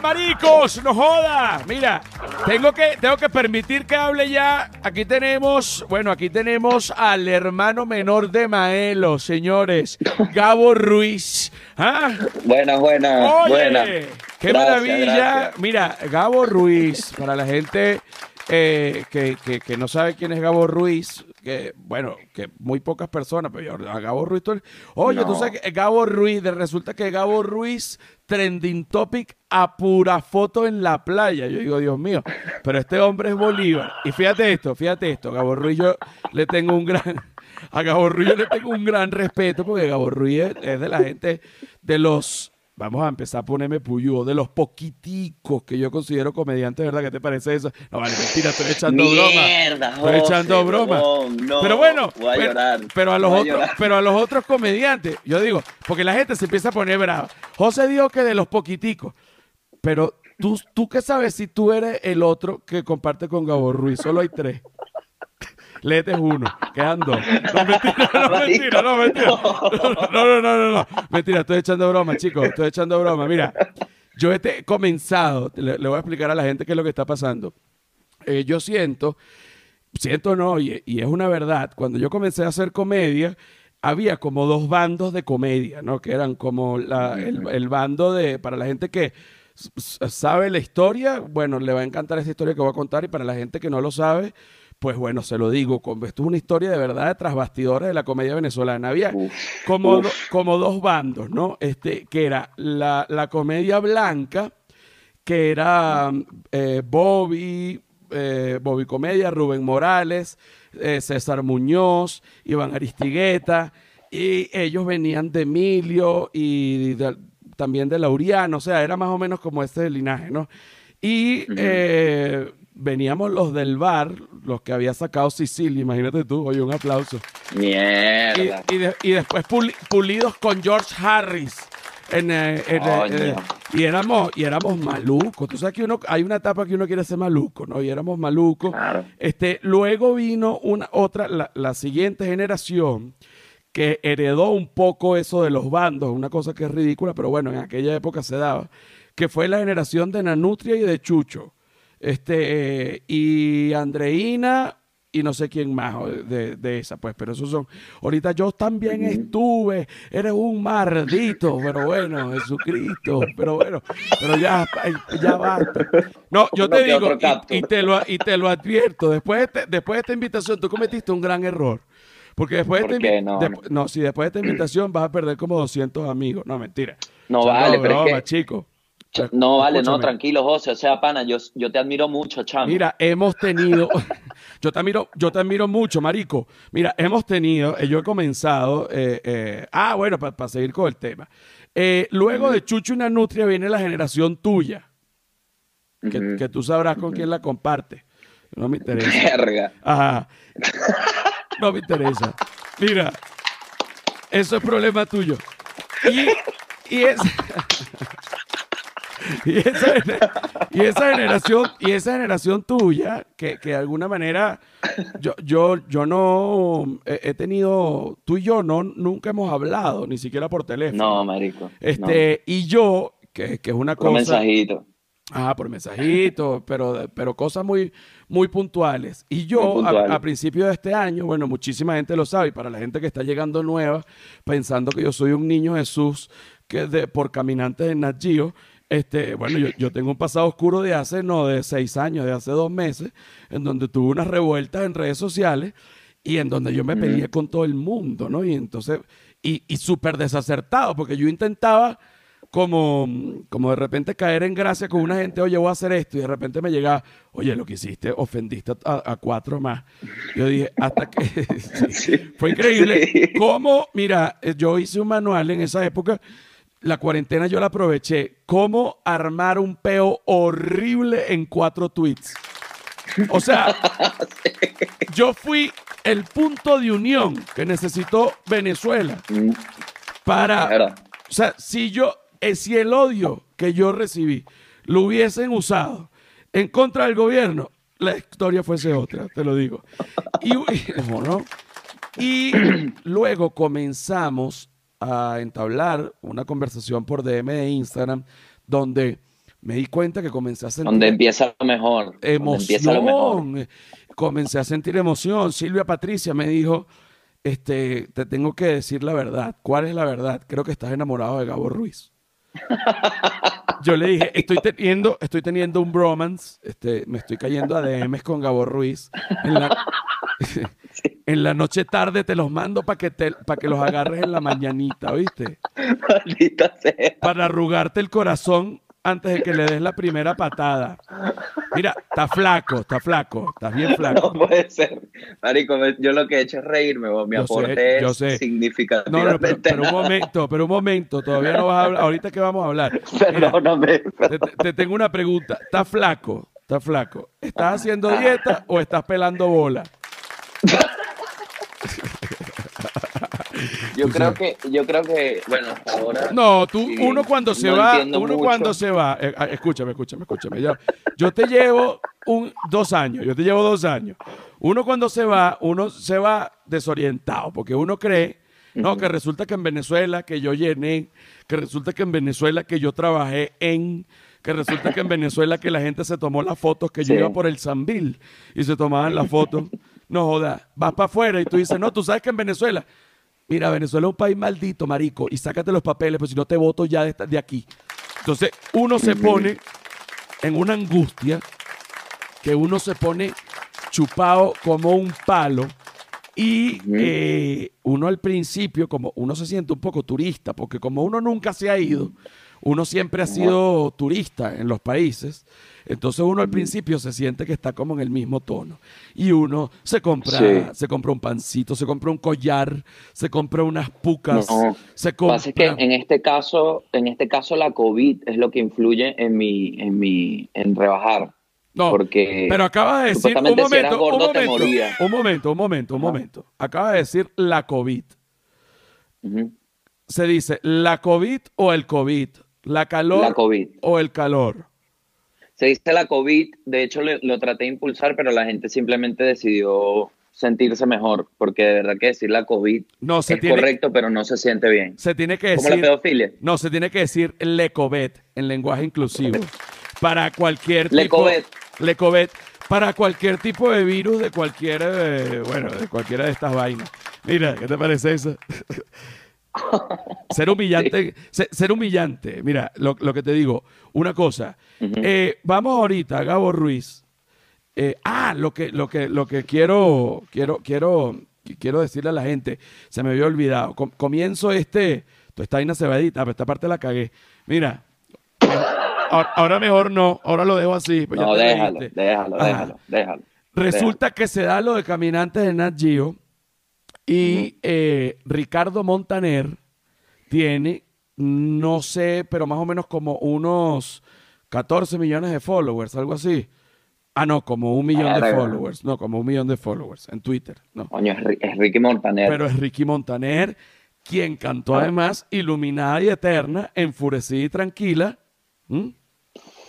¿Qué pasa, maricos? No joda. Mira, tengo que, tengo que permitir que hable ya. Aquí tenemos, bueno, aquí tenemos al hermano menor de Maelo, señores. Gabo Ruiz. ¿Ah? Buena, buena, Oye, buena. qué Gracias, maravilla. gracias. Mira, Gabo Ruiz, para la gente eh, que, que- que no sabe quién es Gabo Ruiz, que bueno, que muy pocas personas, pero yo, a Gabo Ruiz, oye, tú sabes que Gabo Ruiz, resulta que Gabo Ruiz, trending topic a pura foto en la playa. Yo digo, Dios mío, pero este hombre es Bolívar. Y fíjate esto, fíjate esto, Gabo Ruiz yo le tengo un gran, a Gabo Ruiz yo le tengo un gran respeto porque Gabo Ruiz es, es de la gente de los Vamos a empezar a ponerme puyú de los poquiticos que yo considero comediantes, ¿verdad? ¿Qué te parece eso? No, vale, mentira, estoy echando broma. Mierda, Estoy José, echando broma. no, no, pero bueno, voy a pero, llorar, pero a los voy otros, pero a los otros comediantes, yo digo, porque la gente se empieza a poner brava. José dijo que de los poquiticos, pero tú, tú qué sabes si tú eres el otro que comparte con Gabo Ruiz, solo hay tres. Léete uno, quedan dos. No, mentira, no, mentira, no, mentira. No, no, no, no, no. Mentira, estoy echando broma, chicos. Estoy echando broma. Mira, yo he comenzado, le, le voy a explicar a la gente qué es lo que está pasando. Eh, yo siento, siento no, y, y es una verdad, cuando yo comencé a hacer comedia, había como dos bandos de comedia, ¿no? Que eran como la- el, el bando de, para la gente que sabe la historia, bueno, le va a encantar esa historia que voy a contar, y para la gente que no lo sabe, pues bueno, se lo digo, esto es una historia de verdad de tras bastidores de la comedia venezolana. Había Uf, como, uf. do- como dos bandos, ¿no? Este, que era la, la comedia blanca, que era eh, Bobby, eh, Bobby Comedia, Rubén Morales, eh, César Muñoz, Iván Aristigueta, y ellos venían de Emilio y de- también de Laureano, o sea, era más o menos como ese linaje, ¿no? Y veníamos los del bar, los que había sacado Sicilia, imagínate tú, oye, un aplauso. Mierda. y de- y después puli- pulidos con George Harris. En, eh, en, eh, eh, y éramos y éramos malucos. Tú sabes que uno hay una etapa que uno quiere ser maluco, ¿no? Y éramos malucos. Claro. Este, luego vino una otra, la, la siguiente generación que heredó un poco eso de los bandos, una cosa que es ridícula, pero bueno, en aquella época se daba, que fue la generación de Nanutria y de Chucho. Este, eh, y Andreina y no sé quién más o de, de esa, pues, pero esos son. Ahorita yo también estuve, eres un maldito, pero bueno, Jesucristo, pero bueno, pero ya, ya basta. No, yo te digo, y, te lo, y te lo advierto, después de, este- después de esta invitación, tú cometiste un gran error. Porque después de ¿Por esta No, dep- no, si después de esta invitación vas a perder como 200 amigos. No, mentira. No Echando vale, pero es broma, que- chico. No, vale, no, tranquilo, José. O sea, pana, yo, yo te admiro mucho, chamo. Mira, hemos tenido, yo te admiro, yo te admiro mucho, marico. Mira, hemos tenido, eh, yo he comenzado, eh, eh, ah, bueno, para seguir con el tema. Eh, luego de Chucho y Nanutria viene la generación tuya, que, que tú sabrás con quién la comparte. No me interesa. Verga. Ajá. No me interesa. Mira, eso es problema tuyo. Y, y, es- y esa, y esa generación, y esa generación tuya, que, que de alguna manera yo, yo, yo no he, he tenido, tú y yo no, nunca hemos hablado, ni siquiera por teléfono. No, marico. Este, y yo, que, que es una no. Por cosa. mensajito. Ah, por mensajitos, pero, pero cosas muy, muy puntuales. Y yo, puntuales. a, a principio de este año, bueno, muchísima gente lo sabe, y para la gente que está llegando nueva, pensando que yo soy un niño Jesús que de, por caminantes de Nat Geo, este, bueno, yo, yo tengo un pasado oscuro de hace, no, de seis años, de hace dos meses, en donde tuve unas revueltas en redes sociales y en donde yo me peleé con todo el mundo, ¿no? Y entonces, y, y súper desacertado, porque yo intentaba como, como de repente caer en gracia con una gente, oye, voy a hacer esto, y de repente me llega, oye, lo que hiciste, ofendiste a, a cuatro más. Yo dije, hasta que... sí, Sí. Fue increíble. Sí. Cómo, mira, eh, yo hice un manual en esa época, la cuarentena yo la aproveché, cómo armar un peo horrible en cuatro tweets. O sea, yo fui el punto de unión que necesitó Venezuela para, o sea, si yo, eh, si el odio que yo recibí lo hubiesen usado en contra del gobierno, la historia fuese otra, te lo digo. Y, ¿o no? Y luego comenzamos a entablar una conversación por DM de Instagram donde me di cuenta que comencé a sentir Donde empieza lo mejor. donde empieza lo mejor. emoción. Comencé a sentir emoción. Silvia Patricia me dijo, este, te tengo que decir la verdad. ¿Cuál es la verdad? Creo que estás enamorado de Gabo Ruiz. Yo le dije, estoy teniendo, estoy teniendo un bromance, este, me estoy cayendo a DMs con Gabo Ruiz. En la, en la noche tarde te los mando para que, te, para que los agarres en la mañanita, ¿viste? Maldita sea. Para arrugarte el corazón antes de que le des la primera patada. Mira, está flaco, está flaco, estás bien flaco. No puede ser. Marico, yo lo que he hecho es reírme, vos. Mi Yo sé, aporte yo es sé. No, no, pero, pero un momento, pero un momento, todavía no vas a hablar, ahorita que vamos a hablar. Mira, Perdóname. te, te- te tengo una pregunta, ¿estás flaco? ¿Estás flaco? ¿Estás haciendo dieta o estás pelando bola? Yo creo que, yo creo que, bueno, hasta ahora. No, tú, Sí, uno cuando se no va, uno mucho. cuando se va, eh, ah, escúchame, escúchame, escúchame. Yo, yo te llevo un, dos años, yo te llevo dos años. Uno cuando se va, uno se va desorientado, porque uno cree, no, que resulta que en Venezuela que yo llené, que resulta que en Venezuela que yo trabajé en, que resulta que en Venezuela que la gente se tomó las fotos, que yo iba por el Zambil y se tomaban las fotos. No joda, vas para afuera y tú dices, no, tú sabes que en Venezuela, mira, Venezuela es un país maldito, marico, y sácate los papeles, pues si no te voto ya de, de aquí. Entonces, uno se pone en una angustia que uno se pone chupado como un palo y eh, uno al principio, como uno se siente un poco turista, porque como uno nunca se ha ido, uno siempre ha sido turista en los países, entonces uno al principio se siente que está como en el mismo tono. Y uno se compra, Sí. se compra un pancito, se compra un collar, se compra unas pucas, No, se Lo que pasa es que compra... en este caso, en este caso la COVID es lo que influye en mi, en mi, en rebajar. No, porque pero acaba de decir un supuestamente si eras momento, un gordo te momento, morías. un momento, un momento, un momento. Acaba de decir la COVID. Se dice la COVID o el COVID, la calor La COVID. o el calor. Se dice la COVID, de hecho le- lo traté de impulsar, pero la gente simplemente decidió sentirse mejor, porque de verdad que decir la COVID No, se es tiene, correcto, pero no se siente bien. se tiene que Como la decir, pedofilia. no, se tiene que decir lecobet en lenguaje inclusivo. Para cualquier tipo, Lecobet. lecobet, para cualquier tipo de virus de cualquiera, de- bueno, de cualquiera de estas vainas. Mira, ¿qué te parece eso? ser humillante, ser, ser humillante. Mira, lo, lo que te digo, una cosa. Eh, vamos ahorita Gabo Ruiz. Eh, ah, lo que, lo que, lo que quiero, quiero, quiero, quiero decirle a la gente, se me había olvidado. Com- comienzo este, toda esta vaina cebadita, pero esta parte la cagué. Mira, ahora, ahora mejor no, ahora lo dejo así. pues No, déjalo, déjalo, déjalo, déjalo. Resulta que se da lo de Caminantes de Nat Geo y eh, Ricardo Montaner tiene, no sé, pero más o menos como unos 14 millones de followers, algo así. Ah, no, como un millón de followers. No, como un millón de followers en Twitter. No. Coño, es, Ri- es Ricky Montaner. Pero es Ricky Montaner quien cantó además Iluminada y Eterna, Enfurecida y Tranquila, ¿m?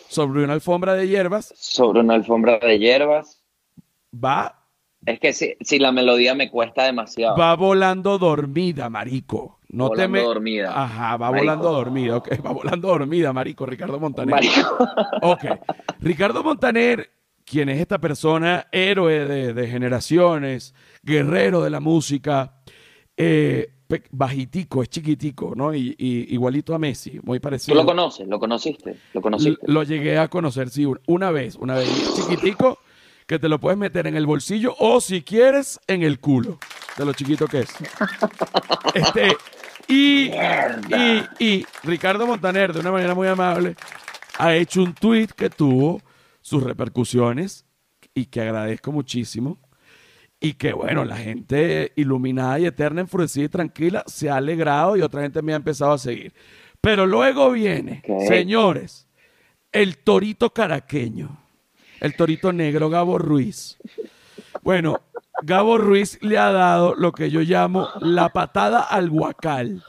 sobre una alfombra de hierbas, Sobre una alfombra de hierbas. va Es que si, si la melodía me cuesta demasiado. Va volando dormida, marico. No te Volando me... dormida. Ajá, va Marico. volando dormida. Ok, va volando dormida, marico. Ricardo Montaner. Marico. Ok. Ricardo Montaner, quien es esta persona, héroe de, de generaciones, guerrero de la música, eh, bajitico, es chiquitico, ¿no? Y, y igualito a Messi, muy Tú parecido. lo conoces, lo conociste, lo L- conociste. Lo llegué a conocer, sí, un- una vez, una vez. Chiquitico, que te lo puedes meter en el bolsillo o si quieres, en el culo, de lo chiquito que es. Este, y, y, y Ricardo Montaner, de una manera muy amable, ha hecho un tweet que tuvo sus repercusiones y que agradezco muchísimo. Y que bueno, la gente iluminada y eterna, enfurecida y tranquila se ha alegrado y otra gente me ha empezado a seguir. Pero luego viene, señores, el torito caraqueño, el torito negro Gabo Ruiz. Bueno, Gabo Ruiz le ha dado lo que yo llamo la patada al guacal.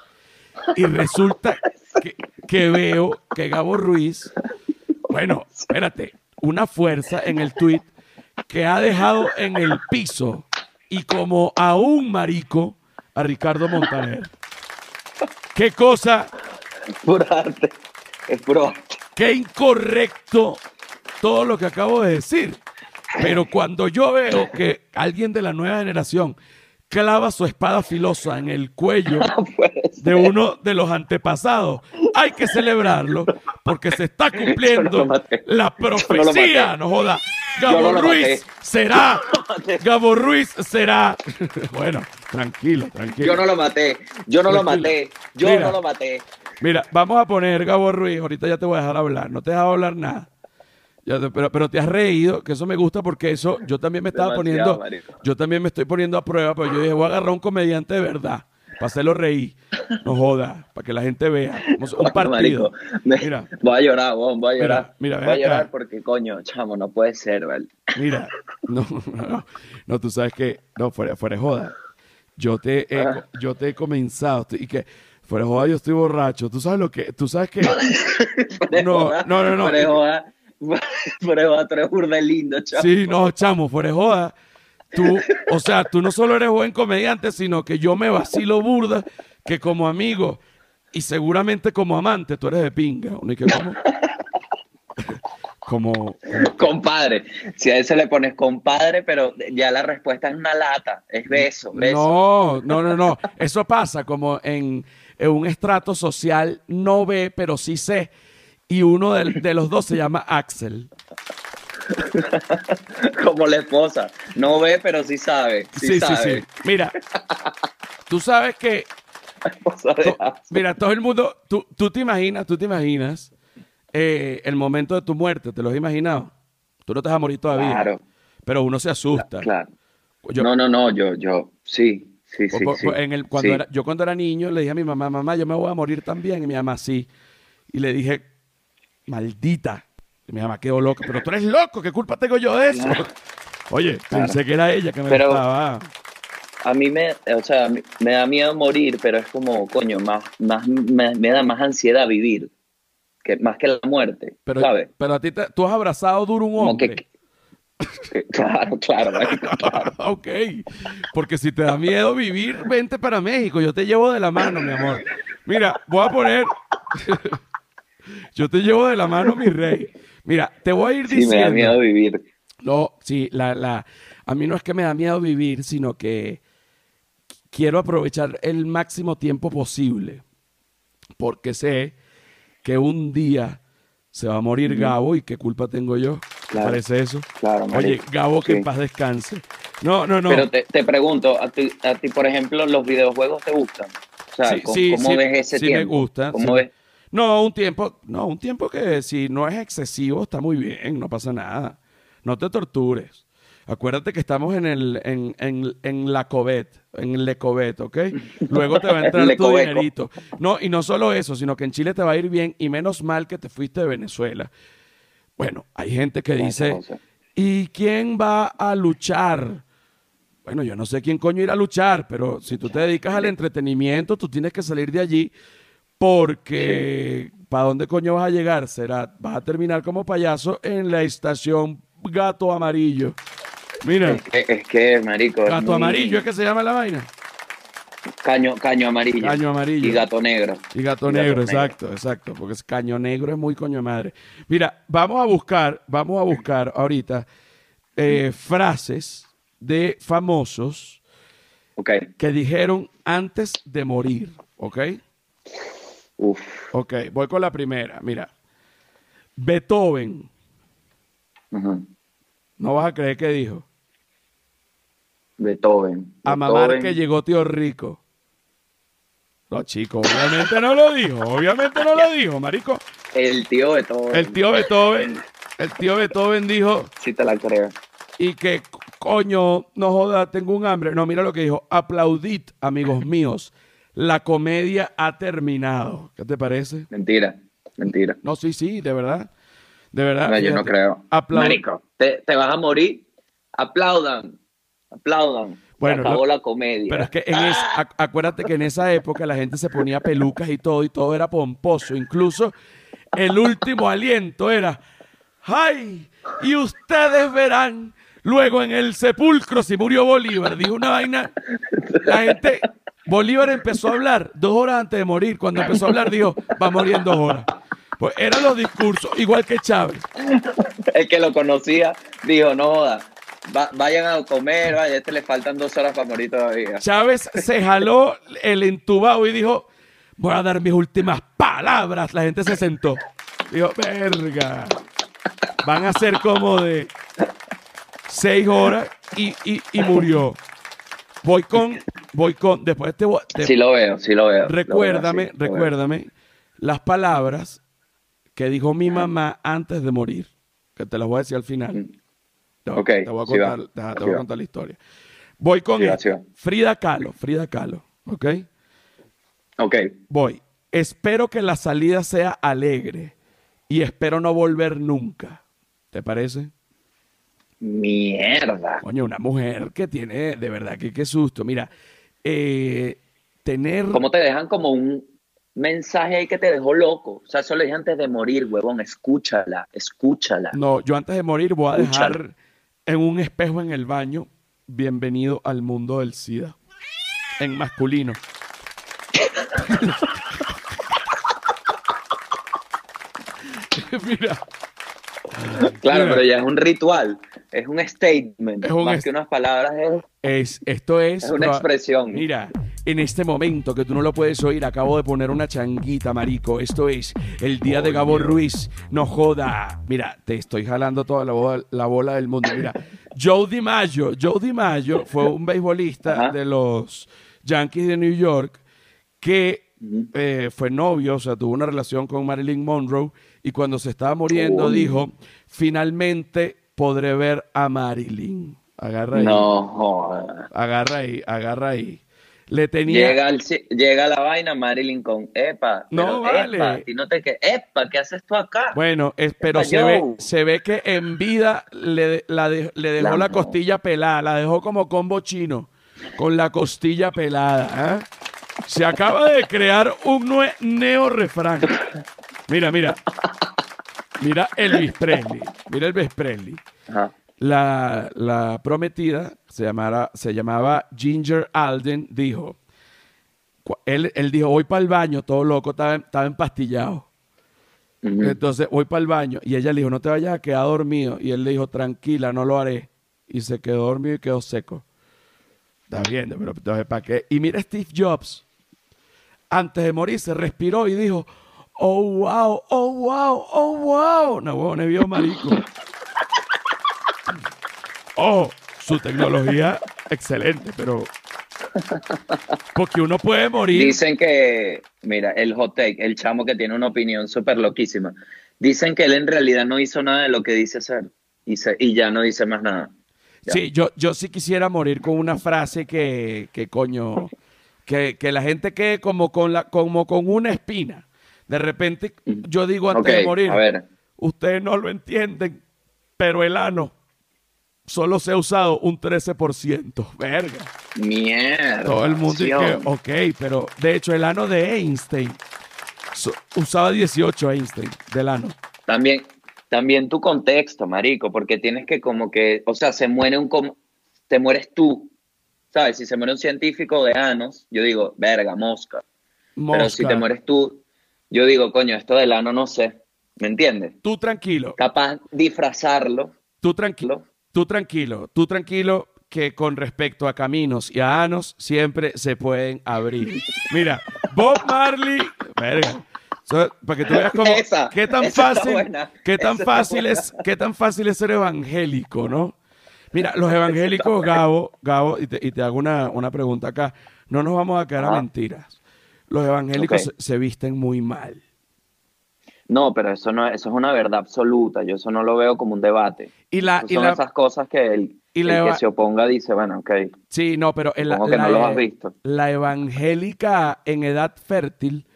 Y resulta que, que veo que Gabo Ruiz, bueno, espérate, una fuerza en el tweet que ha dejado en el piso y como a un marico a Ricardo Montaner. ¿Qué cosa? Es puro arte. Es puro arte. qué incorrecto todo lo que acabo de decir. Pero cuando yo veo que alguien de la nueva generación clava su espada filosa en el cuello de uno de los antepasados, hay que celebrarlo porque se está cumpliendo la profecía. No, joda. Gabo Ruiz será. Gabo Ruiz será. bueno, tranquilo, tranquilo. Yo no lo maté. Yo no lo maté. Yo no lo maté. Mira, vamos a poner Gabo Ruiz. Ahorita ya te voy a dejar hablar. No te he dejado hablar nada pero, pero te has reído, que eso me gusta porque eso yo también me estaba poniendo, yo también me estoy poniendo a prueba, pero yo dije, voy a agarrar un comediante de verdad, para hacerlo reír, no joda, para que la gente vea. Un partido. mira, voy a llorar, voy a llorar. Mira, voy a llorar porque, coño, chamo, no puede ser, ¿vale? Mira, no, no, no, tú sabes que, no, fuera, fuera joda. Yo te, he, ah. yo te he comenzado, y que fuera joda yo estoy borracho. Tú sabes lo que, tú sabes que... no, no, no, no. Fuera tú eres burda lindo, chamo. Sí, no, chamo, fuera joda. Tú, o sea, tú no solo eres buen comediante, sino que yo me vacilo burda, que como amigo y seguramente como amante, tú eres de pinga. como, Compadre. Si a ese le pones compadre, pero ya la respuesta es una lata, es beso, beso. No, no, no, no. Eso pasa como en, en un estrato social no ve, pero sí sé y uno de, los dos se llama Axel. Como la esposa. No ve, pero sí sabe. Sí, sí, sí, Mira, tú sabes que. mira, todo el mundo. Tú, tú, te imaginas, tú te imaginas eh, el momento de tu muerte. ¿Te lo has imaginado? Tú no te vas a morir todavía. Claro. Pero uno se asusta. Claro. no, no, no. Yo, yo, sí. Sí, sí, En el, cuando yo cuando era niño le dije a mi mamá, mamá, yo me voy a morir también. Y mi mamá, sí. Y le dije, maldita. mi mamá quedó loca, pero tú eres loco, ¿qué culpa tengo yo de eso? Oye, pensé que era ella que me pero, A mí me, o sea, me da miedo morir, pero es como, coño, más, más me, da más ansiedad vivir, que, más que la muerte, pero, ¿sabes? Pero a ti te, tú has abrazado duro un hombre. Claro, claro, claro. ok. Porque si te da miedo vivir, vente para México. Yo te llevo de la mano, mi amor. Mira, voy a poner. Yo te llevo de la mano, mi rey. Mira, te voy a ir diciendo. Sí, me da miedo vivir. No, sí, la, la, a mí no es que me da miedo vivir, sino que quiero aprovechar el máximo tiempo posible. Porque sé que un día se va a morir Gabo y qué culpa tengo yo. Claro, ¿Parece eso? Claro, Oye, Gabo, que en paz descanse. No, no, no. Pero te, te pregunto, a ti, a ti, por ejemplo, los videojuegos te gustan? O sea, sí, ¿cómo, ves ese sí tiempo? me gusta. ¿Cómo ves? No, un tiempo, no, un tiempo que si no es excesivo está muy bien, no pasa nada. No te tortures. Acuérdate que estamos en el en, en, en la Covet, en el Lecovet, ¿ok? Luego te va a entrar tu dinerito. No, y no solo eso, sino que en Chile te va a ir bien y menos mal que te fuiste de Venezuela. Bueno, hay gente que dice, ¿y quién va a luchar? Bueno, yo no sé quién coño ir a luchar, pero si tú te dedicas al entretenimiento, tú tienes que salir de allí porque ¿para dónde coño vas a llegar? Será, vas a terminar como payaso en la estación Gato Amarillo. Mira. Es que, es marico. Gato Amarillo es que se llama la vaina. Caño, caño amarillo. Caño amarillo. Y gato negro. Y gato, negro, exacto, exacto. Porque es caño negro es muy coño madre. Mira, vamos a buscar, vamos a buscar ahorita eh, frases de famosos que dijeron antes de morir, ¿ok? Ok, voy con la primera. Mira, Beethoven. No vas a creer que dijo. Beethoven. A mamar que llegó tío rico. No, chico, obviamente no lo dijo. Obviamente no lo dijo, marico. El tío Beethoven. El tío Beethoven. El tío Beethoven dijo. Sí, te la creo. Y que, coño, no joda, tengo un hambre. No, mira lo que dijo. Aplaudid, amigos míos la comedia ha terminado. ¿Qué te parece? Mentira, mentira. No, sí, sí, de verdad. De verdad. No, yo no creo. Marico, te, vas a morir. Aplaudan, aplaudan. Bueno, acabó la comedia. Pero es que en acuérdate que en esa época la gente se ponía pelucas y todo, y todo era pomposo. Incluso el último aliento era, ¡ay! Y ustedes verán luego en el sepulcro si murió Bolívar. Dijo una vaina. La gente Bolívar empezó a hablar dos horas antes de morir. Cuando empezó a hablar, dijo, va a morir en dos horas. Pues eran los discursos, igual que Chávez. El que lo conocía dijo, no joda, va- vayan a comer, vaya, a este le faltan dos horas para morir todavía. Chávez se jaló el entubado y dijo, voy a dar mis últimas palabras. La gente se sentó. Dijo, verga. Van a ser como de seis horas y, y- y murió. Voy con, voy con, después te voy, de- Sí lo veo, sí lo veo. lo veo recuérdame, veo. recuérdame las palabras que dijo mi mamá antes de morir, que te las voy a decir al final. No, Ok, te voy a sí contar, te- te sí voy a contar la historia. Voy con Sí va, esto. sí va. Frida Kahlo, Frida Kahlo, ¿ok? Ok, Voy. Espero que la salida sea alegre y espero no volver nunca. ¿Te parece? mierda. Coño, una mujer que tiene, de verdad, que qué susto. Mira, eh, tener... ¿Cómo te dejan como un mensaje ahí que te dejó loco? O sea, eso lo dije antes de morir, huevón. Escúchala, escúchala. No, yo antes de morir voy a Escúchala. dejar en un espejo en el baño, bienvenido al mundo del SIDA. En masculino. Mira, Claro, Mira. pero ya es un ritual, es un statement, Es un más est- que unas palabras, es, es, esto es... es una expresión. Mira, en este momento que tú no lo puedes oír, acabo de poner una changuita, marico. Esto es el día de Gabo Ruiz. No joda. Mira, te estoy jalando toda la bola, la bola del mundo. Mira, Joe DiMaggio. Joe DiMaggio fue un beisbolista Ajá. de los Yankees de New York que eh, fue novio, o sea, tuvo una relación con Marilyn Monroe y cuando se estaba muriendo dijo, finalmente podré ver a Marilyn. Agarra ahí. No, joda. Agarra ahí, agarra ahí. Le tenía. Llega, ci- llega la vaina Marilyn con Epa. No, pero, vale. Epa, y no te que Epa, ¿qué haces tú acá? Bueno, es- pero Epa, se ve, se ve que en vida le, la de- le dejó la, La- costilla pelada, la dejó como combo chino, con la costilla pelada. ¿ah? Se acaba de crear un neo refrán. Mira, mira. Mira Elvis Presley. Mira Elvis Presley. Ajá. La, la prometida se, llamara, se llamaba Ginger Alden, dijo. Él, él dijo, voy para el baño, todo loco, estaba, estaba empastillado. Entonces voy para el baño y ella le dijo, no te vayas a quedar dormido. Y él le dijo, tranquila, no lo haré. Y se quedó dormido y quedó seco. Está bien, pero entonces ¿para qué? Y mira Steve Jobs, antes de morir se respiró y dijo, oh wow, oh wow, oh wow. No, huevón, vio marico. Oh, su tecnología excelente, pero porque uno puede morir. Dicen que, mira, el hot take, el chamo que tiene una opinión súper loquísima. Dicen que él en realidad no hizo nada de lo que dice hacer y, se- y ya no dice más nada. Ya. Sí, yo, yo sí quisiera morir con una frase que, que coño, que, que la gente quede como con, la, como con una espina. De repente, yo digo antes de morir, a ver. ustedes no lo entienden, pero el ano solo se ha usado un 13%. Verga. Mierda. Todo el mundo dice, ok, pero de hecho el ano de Einstein so- usaba 18 Einstein del ano. También, también tu contexto, marico, porque tienes que como que, o sea, se muere un, te mueres tú, ¿sabes? Si se muere un científico de anos, yo digo, verga, mosca. Pero si Mosca. te mueres tú, yo digo, coño, esto del ano no sé, ¿me entiendes? Tú tranquilo, Capaz disfrazarlo, tú tranquilo. ¿lo? Tú tranquilo, tú tranquilo que con respecto a caminos y a anos siempre se pueden abrir. Mira, Bob Marley, verga. So, para que tú veas cómo Esa, qué tan fácil, qué tan fácil es, qué tan fácil es ser evangélico, ¿no? Mira, los evangélicos, Gabo, Gabo, y te, y te hago una, una pregunta acá. No nos vamos a quedar a mentiras. Los evangélicos se, se visten muy mal. No, pero eso no, eso es una verdad absoluta. Yo eso no lo veo como un debate. Y la, Esas y son la, esas cosas que el, y el la que se oponga dice, bueno, ok. Sí, no, pero que no los has visto. la evangélica en edad fértil,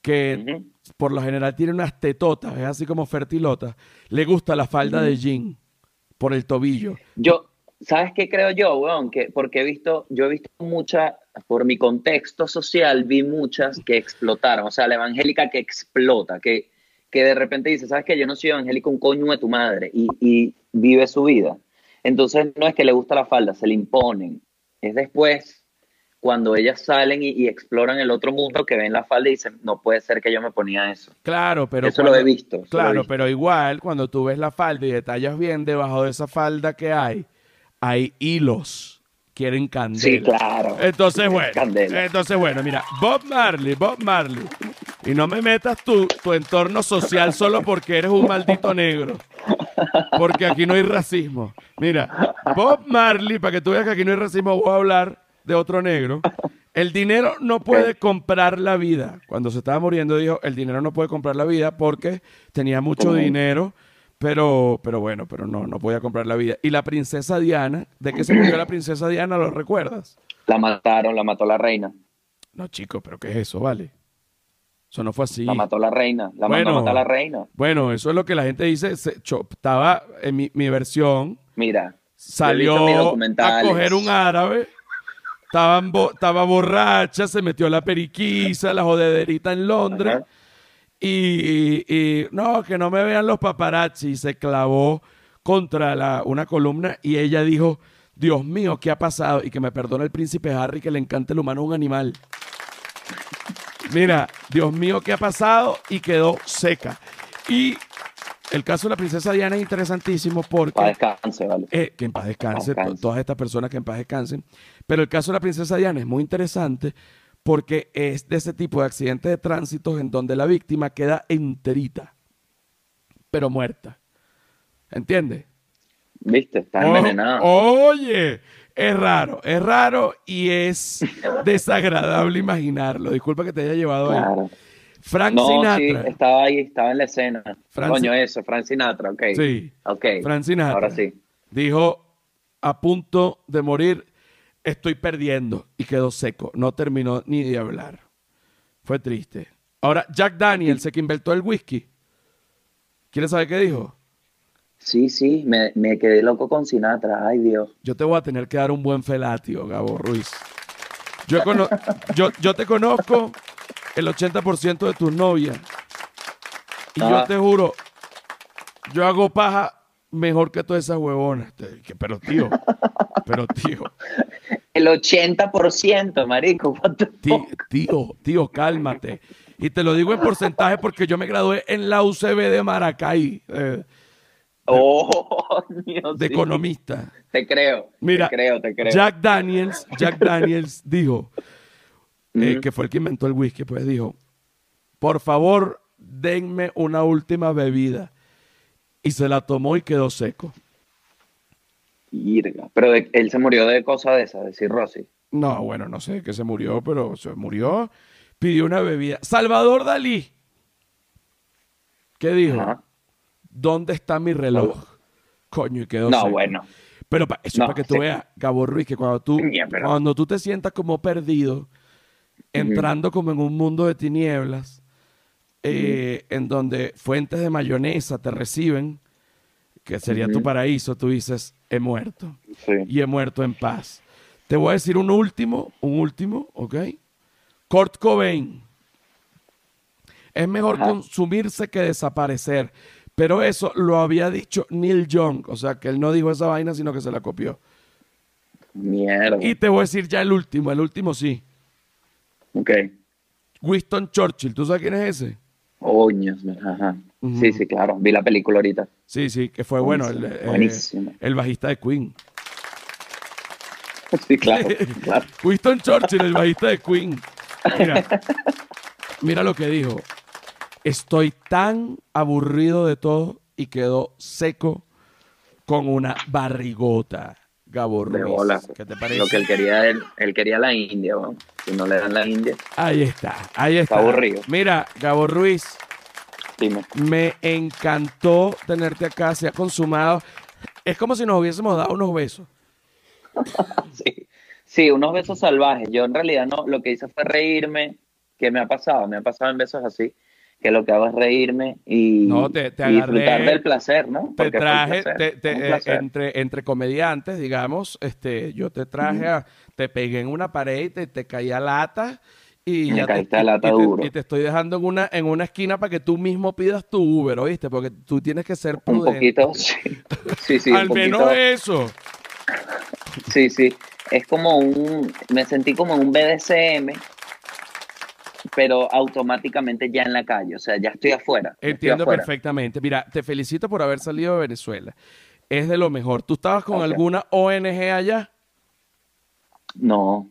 que por lo general tiene unas tetotas, es así como fertilota, le gusta la falda de jean por el tobillo. Yo, ¿sabes qué creo yo, weón? Que, porque he visto, yo he visto muchas, por mi contexto social, vi muchas que explotaron. O sea, la evangélica que explota, que, que de repente dice, ¿sabes qué? Yo no soy evangélico, un coño de tu madre, y, y vive su vida. Entonces, no es que le gusta la falda, se le imponen. Es después, cuando ellas salen y, y exploran el otro mundo, que ven la falda y dicen, no puede ser que yo me ponía eso. Claro, pero. Eso lo he visto, lo he Claro, visto. pero igual, cuando tú ves la falda y detallas bien debajo de esa falda que hay, hay hilos. Quieren candela. Sí, claro. Entonces, bueno. Candela. Entonces, bueno, mira, Bob Marley, Bob Marley. Y no me metas tu, tu entorno social solo porque eres un maldito negro. Porque aquí no hay racismo. Mira, Bob Marley, para que tú veas que aquí no hay racismo, voy a hablar de otro negro. El dinero no puede comprar la vida. Cuando se estaba muriendo dijo, el dinero no puede comprar la vida porque tenía mucho dinero, pero, pero bueno, pero no, no podía comprar la vida. Y la princesa Diana, ¿de qué se murió la princesa Diana? ¿Lo recuerdas? La mataron, la mató la reina. No, chico, pero ¿qué es eso, vale? Eso no fue así. La mató la reina. La Bueno. mandó a matar la reina. Bueno, eso es lo que la gente dice. Se, estaba en mi, mi versión, Mira. salió a coger un árabe, estaban bo- estaba borracha, se metió la periquisa, la jodederita en Londres, Ajá. Y, y- no, que no me vean los paparazzi, se clavó contra la, una columna y ella dijo, Dios mío, ¿qué ha pasado? Y que me perdone el príncipe Harry, que le encanta el humano es un animal. Mira, Dios mío, ¿qué ha pasado? Y quedó seca. Y el caso de la princesa Diana es interesantísimo porque... Para descanse, vale. Eh, que en paz descanse, Descanse. to- todas estas personas que en paz descansen. Pero el caso de la princesa Diana es muy interesante porque es de ese tipo de accidentes de tránsito en donde la víctima queda enterita, pero muerta. ¿Entiendes? ¿Viste? Está Oh, envenenada. oye, es raro, es raro y es desagradable imaginarlo. Disculpa que te haya llevado ahí. Claro. Frank No, sí, Sinatra. estaba ahí, estaba en la escena. Frank Coño, eso, Frank Sinatra, ok. Sí. Ok. Frank Sinatra. Ahora sí. Dijo, a punto de morir, estoy perdiendo. Y quedó seco. No terminó ni de hablar. Fue triste. Ahora, Jack Daniels, el que inventó el whisky. ¿Quieres saber qué dijo? Sí, sí, me, me quedé loco con Sinatra. Ay, Dios. Yo te voy a tener que dar un buen felatio, Gabo Ruiz. Yo, cono- yo, yo te conozco el 80% de tus novias. Y yo Ah. te juro, yo hago paja mejor que todas esas huevonas. Pero tío, pero tío, El 80%, marico. tío, tío, cálmate. Y te lo digo en porcentaje porque yo me gradué en la UCB de Maracay, eh, Oh, Dios, de economista. Te creo. Mira, te creo, te creo. Jack Daniels, Jack Daniels dijo, eh, que fue el que inventó el whisky, pues dijo, por favor, denme una última bebida. Y se la tomó y quedó seco. Irga. Pero de- él se murió de cosas de esas, de cirrosis. No, bueno, no sé que se murió, pero se murió. Pidió una bebida. Salvador Dalí. ¿Qué dijo? Ajá. ¿Dónde está mi reloj? Coño, y quedó No, seco. bueno. Pero pa- eso No, es para que tú sí. veas, Gabo Ruiz, que cuando tú, pero- cuando tú te sientas como perdido, entrando como en un mundo de tinieblas, eh, en donde fuentes de mayonesa te reciben, que sería tu paraíso, tú dices, he muerto. Sí. Y he muerto en paz. Te voy a decir un último, un último, ¿ok? Kurt Cobain. Es mejor Ajá. consumirse que desaparecer. Pero eso lo había dicho Neil Young. O sea, que él no dijo esa vaina, sino que se la copió. Mierda. Y te voy a decir ya el último, el último sí. Ok. Winston Churchill. ¿Tú sabes quién es ese? Ajá. Ujú. Sí, sí, claro. Vi la película ahorita. Sí, sí, que fue bueno. El, Buenísimo, eh, buenísimo. el bajista de Queen. Sí, claro, claro. Winston Churchill, el bajista de Queen. Mira, mira lo que dijo. Estoy tan aburrido de todo y quedó seco con una barrigota. Gabo De Ruiz. bola. ¿Qué te parece? Lo que él quería, él, él quería la India, weón. Si no le dan la India, Ahí está, ahí está. Está aburrido. Mira, Gabo Ruiz, dime. me encantó tenerte acá. Se ha consumado. Es como si nos hubiésemos dado unos besos. Sí. sí, unos besos salvajes. Yo en realidad no, lo que hice fue reírme, que me ha pasado, me ha pasado en besos así, que lo que hago es reírme y, No, te- te y disfrutar agarré- del placer, ¿no? Te Porque un traje, placer, te- te- un eh, entre, entre comediantes, digamos, este, yo te traje, a- te pegué en una pared y te, te caía lata y Me ya te, caíste a y- te- te estoy dejando en una, en una esquina para que tú mismo pidas tu Uber, ¿oíste? Porque tú tienes que ser un prudente. poquito, sí, sí, sí, un Al menos eso. sí, sí. es como un, me sentí como un BDSM, pero automáticamente ya en la calle, o sea, ya estoy afuera. Entiendo perfectamente. Mira, te felicito por haber salido de Venezuela. Es de lo mejor. ¿Tú estabas con alguna ONG allá? No.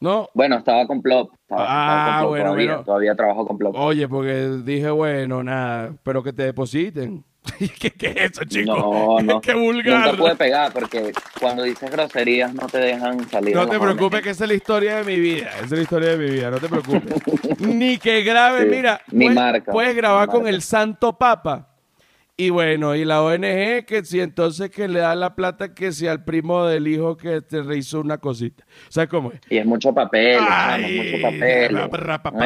¿No? Bueno, estaba con Plop. Ah, bueno, todavía, todavía trabajo con Plop. Oye, porque dije, bueno, nada, pero que te depositen. ¿Qué, ¿Qué, es eso, chico? No, no. Qué vulgar. No te puede pegar porque cuando dices groserías no te dejan salir. No te preocupes, que esa es la historia de mi vida. Esa es la historia de mi vida, no te preocupes. Ni que grabe, mira. Mi puedes, marca. Puedes grabar con el Santo Papa. Y bueno, y la ONG que si entonces que le da la plata que si al primo del hijo que te rehizo una cosita. O sea, ¿cómo es? Y es mucho papel, Ay, mucho papel.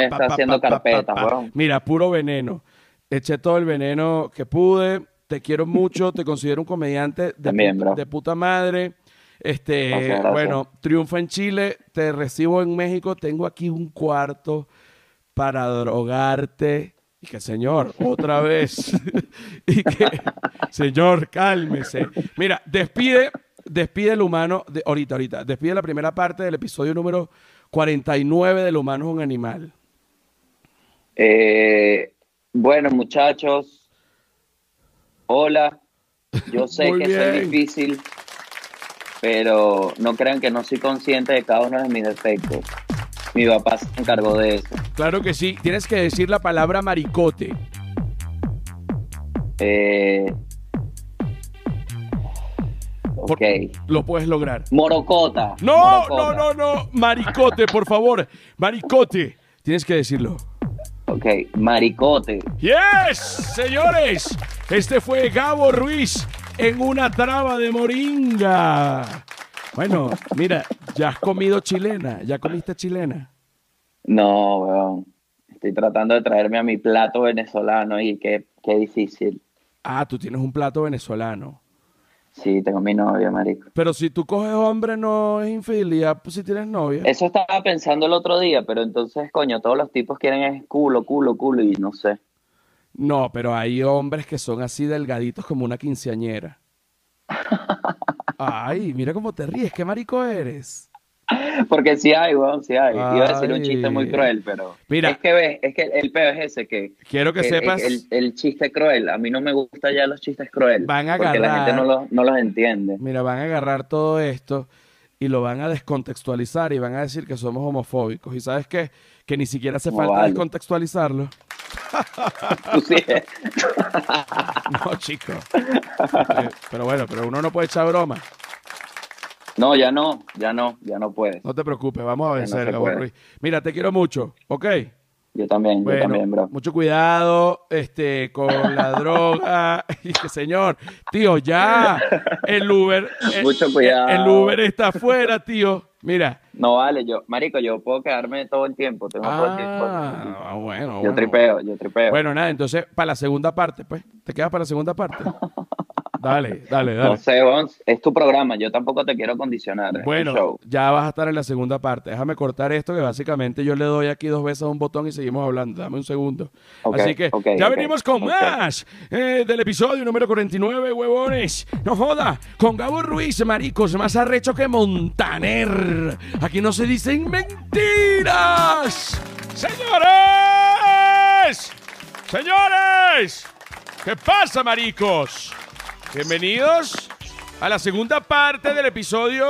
está haciendo carpetas, Mira, puro veneno eché todo el veneno que pude. Te quiero mucho, te considero un comediante de, puta, de puta madre. Este, bueno, triunfa en Chile, te recibo en México, tengo aquí un cuarto para drogarte. Y que, señor, otra vez. y que, señor, cálmese. Mira, despide, despide el humano, de, ahorita, ahorita, despide la primera parte del episodio número 49 del humano es un animal. Eh, bueno, muchachos, hola. Yo sé que es difícil, pero no crean que no soy consciente de cada uno de mis defectos. Mi papá se encargó de eso. Claro que sí. Tienes que decir la palabra maricote. Eh, ok. lo puedes lograr. Morocota. No, no, no, no. Maricote, por favor. Maricote. Tienes que decirlo. Ok, maricote. Yes, señores. Este fue Gabo Ruiz en una traba de moringa. Bueno, mira, ya has comido chilena, ya comiste chilena. No, weón. Estoy tratando de traerme a mi plato venezolano y qué, qué difícil. Ah, tú tienes un plato venezolano. Sí, tengo mi novia, marico. Pero si tú coges hombre, no es infidelidad pues, si tienes novia. Eso estaba pensando el otro día, pero entonces, coño, todos los tipos quieren es culo, culo, culo y no sé. No, pero hay hombres que son así delgaditos como una quinceañera. Ay, mira cómo te ríes, qué marico eres. Porque sí hay, weón, sí hay. Iba a decir un chiste muy cruel, pero. Mira. Es que ves, es que el peor es ese que. Quiero que, sepas. El, chiste cruel. A mí no me gusta ya los chistes crueles. Van a porque la gente no los, no los entiende. Mira, van a agarrar todo esto y lo van a descontextualizar y van a decir que somos homofóbicos. ¿Y sabes qué? Que ni siquiera hace falta descontextualizarlo. Sí. no, chico. Eh, pero bueno, pero uno no puede echar broma. No, ya no, ya no, ya no puedes. No te preocupes, vamos a vencer, Ruiz. Mira, te quiero mucho, ¿ok? Yo también, yo también, bro. Mucho cuidado este, con la droga. señor, tío, ya el Uber. Mucho cuidado. El, Uber está afuera, tío. Mira. No vale, yo, marico, yo puedo quedarme todo el tiempo. Tengo todo el tiempo. Ah, bueno. Yo tripeo, yo tripeo. Bueno, nada, entonces, para la segunda parte, pues. ¿Te quedas para la segunda parte? Dale, dale, dale. No sé, es tu programa, yo tampoco te quiero condicionar. Bueno, ya vas a estar en la segunda parte. Déjame cortar esto, que básicamente yo le doy aquí dos veces a un botón y seguimos hablando. Dame un segundo. Así que ya venimos con más eh, del episodio número 49, huevones. No joda, con Gabo Ruiz, maricos, más arrecho que Montaner. Aquí no se dicen mentiras. Señores, señores, ¿qué pasa, maricos? Bienvenidos a la segunda parte del episodio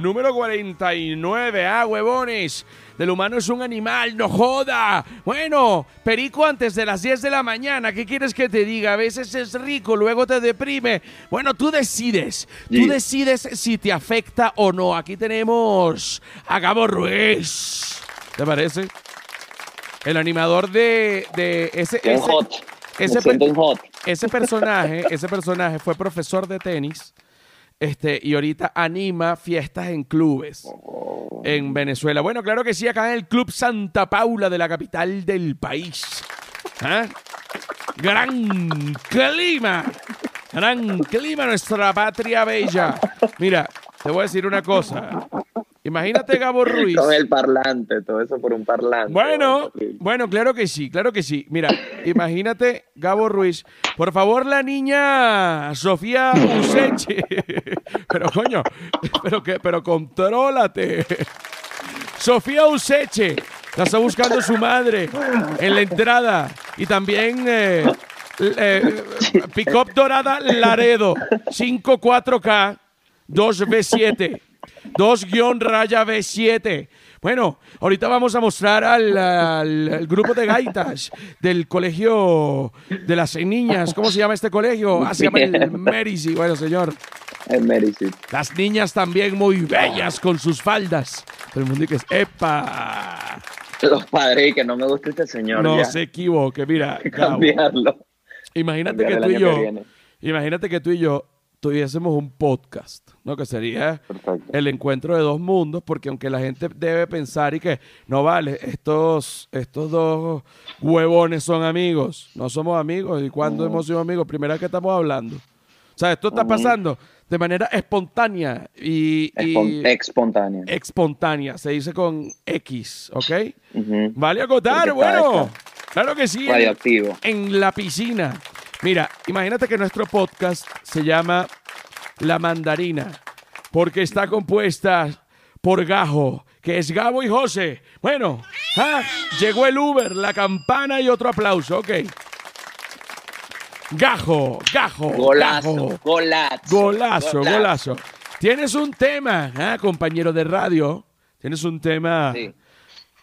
número 49. Ah, huevones. Del humano es un animal, no joda. Bueno, perico antes de las 10 de la mañana. ¿Qué quieres que te diga? A veces es rico, luego te deprime. Bueno, tú decides. Tú decides si te afecta o no. Aquí tenemos a Gabo Ruiz. ¿Te parece? El animador de, de ese, ese, ese, ese personaje, ese personaje fue profesor de tenis. Este, y ahorita anima fiestas en clubes en Venezuela. Bueno, claro que sí, acá en el Club Santa Paula de la capital del país. ¿Ah? Gran clima, gran clima nuestra patria bella. Mira, te voy a decir una cosa. Imagínate Gabo Ruiz. Con el parlante, todo eso por un parlante. Bueno, bueno, claro que sí, claro que sí. Mira, imagínate Gabo Ruiz. Por favor, la niña Sofía Useche. Pero coño, pero que, pero contrólate. Sofía Useche. La está buscando su madre en la entrada. Y también eh, eh, Pickup Dorada Laredo. 54K 2B7. 2 raya B7. Bueno, ahorita vamos a mostrar al, al, grupo de gaitas del colegio de las niñas. ¿Cómo se llama este colegio? Ah, se llama el Merici. Bueno, señor. El Merici. Las niñas también muy bellas con sus faldas. Todo el mundo dice, ¡epa! Los padres, que no me gusta este señor. No se equivoque, mira. Cambiarlo. Imagínate que tú y yo, imagínate que tú y yo tuviésemos un podcast, ¿no? Que sería el encuentro de dos mundos, porque aunque la gente debe pensar y que no vale, estos, estos dos huevones son amigos, no somos amigos, ¿y cuándo hemos sido amigos? Primera vez que estamos hablando. O sea, esto está pasando de manera espontánea y, espontánea. Espontánea, se dice con X, ¿ok? Vale acotar, bueno, claro que sí. Radioactivo. en la piscina Mira, imagínate que nuestro podcast se llama La Mandarina, porque está compuesta por Gajo, que es Gabo y José. Bueno, ¿ah? llegó el Uber, la campana y otro aplauso, ok. Gajo, gajo, golazo, golazo, golazo, golazo. Tienes un tema, ¿ah? compañero de radio. Tienes un tema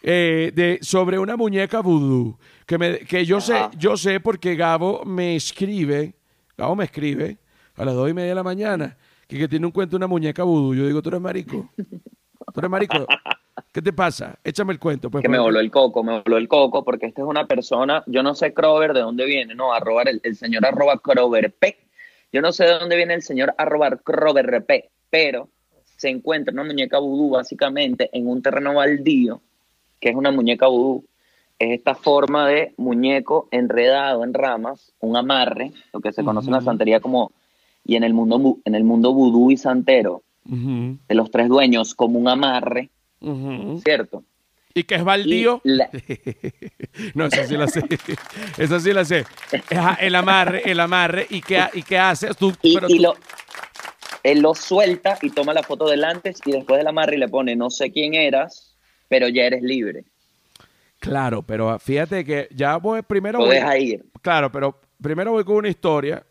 eh, de, sobre una muñeca vudú. Que, me, que yo sé, yo sé porque Gabo me escribe, Gabo me escribe a las dos y media de la mañana, que, que tiene un cuento de una muñeca vudú. Yo digo, tú eres marico. Tú eres marico. ¿Qué te pasa? Échame el cuento. Pues, que me voló el coco, me voló el coco, porque esta es una persona, yo no sé Crover de dónde viene, no, arroba el, el señor arroba Crover P. Yo no sé de dónde viene el señor arroba Crover P, pero se encuentra una muñeca vudú básicamente en un terreno baldío, que es una muñeca vudú, es esta forma de muñeco enredado en ramas, un amarre, lo que se conoce en la santería como, y en el mundo, en el mundo vudú y santero, de los tres dueños, como un amarre, ¿cierto? ¿Y que es baldío? no, eso sí lo sé. Eso sí lo sé. El amarre, el amarre. ¿Y qué, y qué hace? Tú, y, Lo, él lo suelta y toma la foto del antes y después del amarre y le pone no sé quién eras, pero ya eres libre. Claro, pero fíjate que ya voy primero. Lo deja ir. Claro, pero primero voy con una historia.